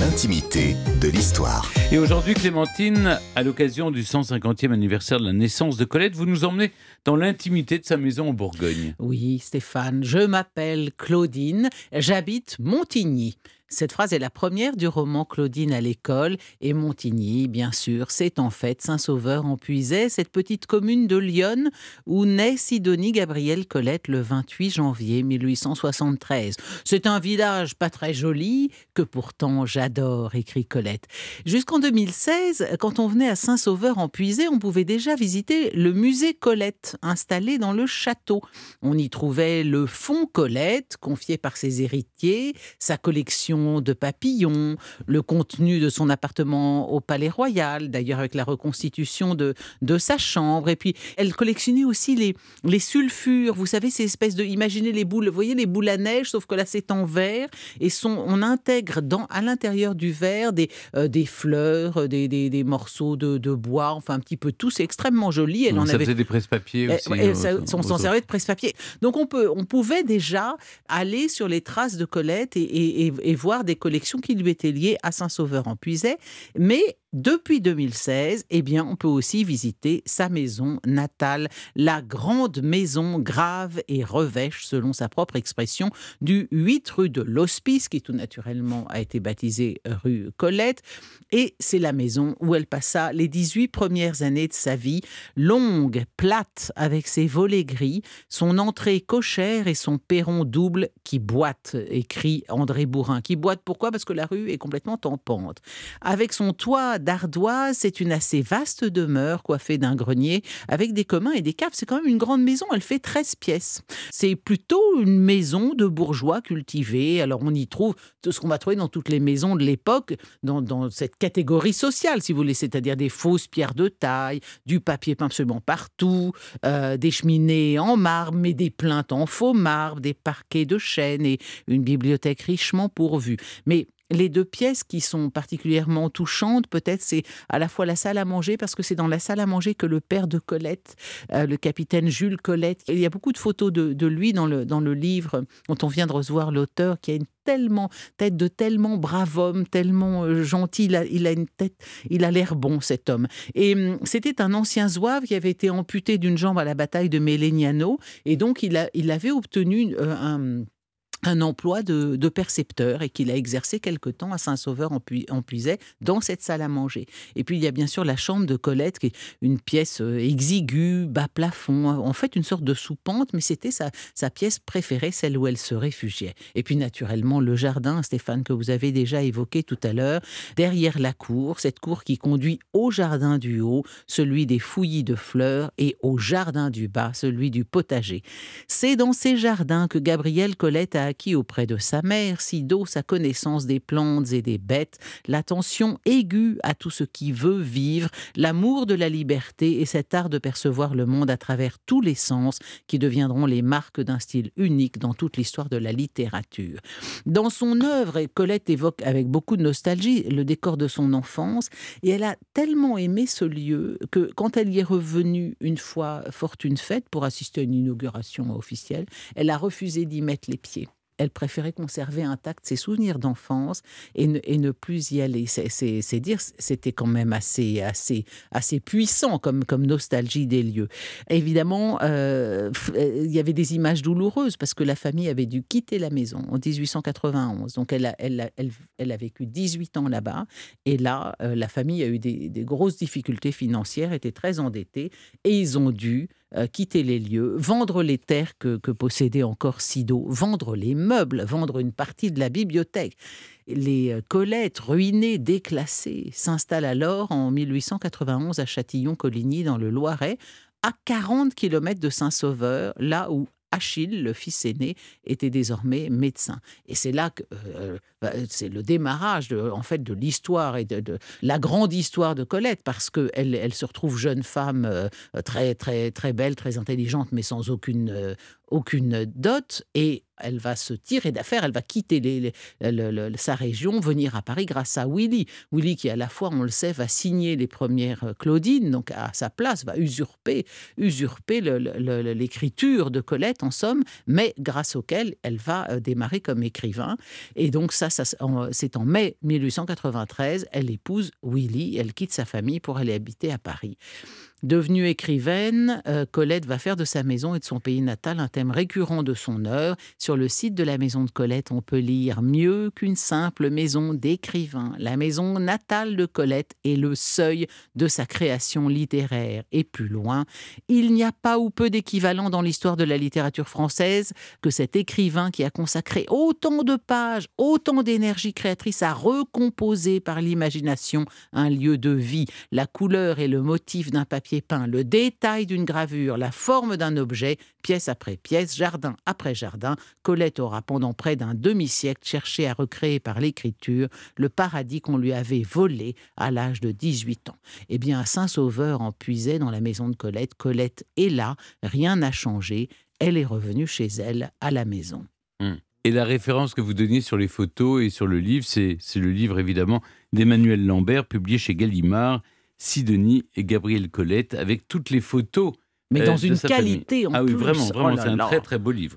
l'intimité de l'histoire. Et aujourd'hui, Clémentine, à l'occasion du 150e anniversaire de la naissance de Colette, vous nous emmenez dans l'intimité de sa maison en Bourgogne. Oui, Stéphane, je m'appelle Claudine, j'habite Montigny. Cette phrase est la première du roman Claudine à l'école et Montigny, bien sûr, c'est en fait Saint-Sauveur en Puisay, cette petite commune de Lyon où naît Sidonie Gabrielle Colette le 28 janvier 1873. C'est un village pas très joli que pourtant j'adore, écrit Colette. Jusqu'en 2016, quand on venait à Saint-Sauveur en Puisay, on pouvait déjà visiter le musée Colette installé dans le château. On y trouvait le fond Colette confié par ses héritiers, sa collection de papillons, le contenu de son appartement au Palais Royal, d'ailleurs avec la reconstitution de, de sa chambre. Et puis, elle collectionnait aussi les, les sulfures. Vous savez, ces espèces de... Imaginez les boules, vous voyez les boules à neige, sauf que là, c'est en verre. Et son, on intègre dans, à l'intérieur du verre des, euh, des fleurs, des, des, des morceaux de, de, bois, enfin un petit peu tout. C'est extrêmement joli. Elle en ça avait... faisait des presse-papiers aussi. Et, ça, on s'en servait de presse-papier. Donc, on, peut, on pouvait déjà aller sur les traces de Colette et, et, et voir des collections qui lui étaient liées à Saint-Sauveur en Puisay, mais depuis 2016, eh bien, on peut aussi visiter sa maison natale, la grande maison grave et revêche, selon sa propre expression, du 8 rue de l'Hospice, qui tout naturellement a été baptisée rue Colette. Et c'est la maison où elle passa les 18 premières années de sa vie, longue, plate, avec ses volets gris, son entrée cochère et son perron double qui boite, écrit André Bourrin. Qui boite pourquoi? Parce que la rue est complètement en pente. Avec son toit d'ardoise, c'est une assez vaste demeure coiffée d'un grenier avec des communs et des caves. C'est quand même une grande maison, elle fait 13 pièces. C'est plutôt une maison de bourgeois cultivés. Alors on y trouve tout ce qu'on va trouver dans toutes les maisons de l'époque, dans, cette catégorie sociale, si vous voulez, c'est-à-dire des fausses pierres de taille, du papier peint absolument partout, euh, des cheminées en marbre, mais des plaintes en faux marbre, des parquets de chêne et une bibliothèque richement pourvue. Mais les deux pièces qui sont particulièrement touchantes, peut-être, c'est à la fois la salle à manger, parce que c'est dans la salle à manger que le père de Colette, euh, le capitaine Jules Colette, il y a beaucoup de photos de, lui dans le, dans le livre dont on vient de recevoir l'auteur, qui a une tellement tête de tellement brave homme, tellement euh, gentil. Il a, une tête, il a l'air bon cet homme. Et hum, c'était un ancien zouave qui avait été amputé d'une jambe à la bataille de Melegnano, et donc il, a, il avait obtenu euh, un un emploi de, percepteur et qu'il a exercé quelque temps à Saint-Sauveur en, en Puisay dans cette salle à manger. Et puis il y a bien sûr la chambre de Colette qui est une pièce euh, exiguë, bas plafond, en fait une sorte de soupente, mais c'était sa, sa pièce préférée, celle où elle se réfugiait. Et puis naturellement le jardin, Stéphane, que vous avez déjà évoqué tout à l'heure, derrière la cour, cette cour qui conduit au jardin du haut, celui des fouillis de fleurs, et au jardin du bas, celui du potager. C'est dans ces jardins que Gabrielle Colette a acquis auprès de sa mère, Sido, sa connaissance des plantes et des bêtes, l'attention aiguë à tout ce qui veut vivre, l'amour de la liberté et cet art de percevoir le monde à travers tous les sens qui deviendront les marques d'un style unique dans toute l'histoire de la littérature. Dans son œuvre, Colette évoque avec beaucoup de nostalgie le décor de son enfance et elle a tellement aimé ce lieu que quand elle y est revenue une fois fortune faite pour assister à une inauguration officielle, elle a refusé d'y mettre les pieds elle préférait conserver intacts ses souvenirs d'enfance et ne, plus y aller. C'est dire, c'était quand même assez, assez, assez puissant comme, nostalgie des lieux. Évidemment, euh, il y avait des images douloureuses parce que la famille avait dû quitter la maison en 1891. Donc, elle a, vécu 18 ans là-bas. Et là, euh, la famille a eu des grosses difficultés financières, était très endettée et ils ont dû euh, quitter les lieux, vendre les terres que, possédait encore Sido, vendre les meubles, vendre une partie de la bibliothèque. Les euh, Colettes, ruinées, déclassées, s'installent alors en 1891 à Châtillon-Coligny dans le Loiret, à 40 km de Saint-Sauveur, là où Achille, le fils aîné, était désormais médecin. Et c'est là que euh, bah, c'est le démarrage de, en fait de l'histoire et de, la grande histoire de Colette, parce qu'elle elle se retrouve jeune femme euh, très très très belle, très intelligente, mais sans aucune euh, aucune dot. Et elle va se tirer d'affaire, elle va quitter sa région, venir à Paris grâce à Willy. Willy qui, à la fois, on le sait, va signer les premières euh, Claudine, donc à sa place, va usurper, usurper l'écriture de Colette, en somme, mais grâce auquel elle va euh, démarrer comme écrivain. Et donc ça c'est en mai 1893, elle épouse Willy, elle quitte sa famille pour aller habiter à Paris. Devenue écrivaine, euh, Colette va faire de sa maison et de son pays natal un thème récurrent de son œuvre. Sur le site de la maison de Colette, on peut lire Mieux qu'une simple maison d'écrivain. La maison natale de Colette est le seuil de sa création littéraire. Et plus loin, il n'y a pas ou peu d'équivalent dans l'histoire de la littérature française que cet écrivain qui a consacré autant de pages, autant d'énergie créatrice à recomposer par l'imagination un lieu de vie, la couleur et le motif d'un papier peint, le détail d'une gravure, la forme d'un objet, pièce après pièce, jardin après jardin, Colette aura pendant près d'un demi-siècle cherché à recréer par l'écriture le paradis qu'on lui avait volé à l'âge de 18 ans. Eh bien, Saint-Sauveur en puisait dans la maison de Colette. Colette est là, rien n'a changé, elle est revenue chez elle, à la maison. Hmm. Et la référence que vous donniez sur les photos et sur le livre, c'est le livre évidemment d'Emmanuel Lambert, publié chez Gallimard, Sidonie et Gabriel Colette avec toutes les photos. Mais dans euh, une qualité en Ah oui, vraiment, vraiment, oh c'est un très très beau livre.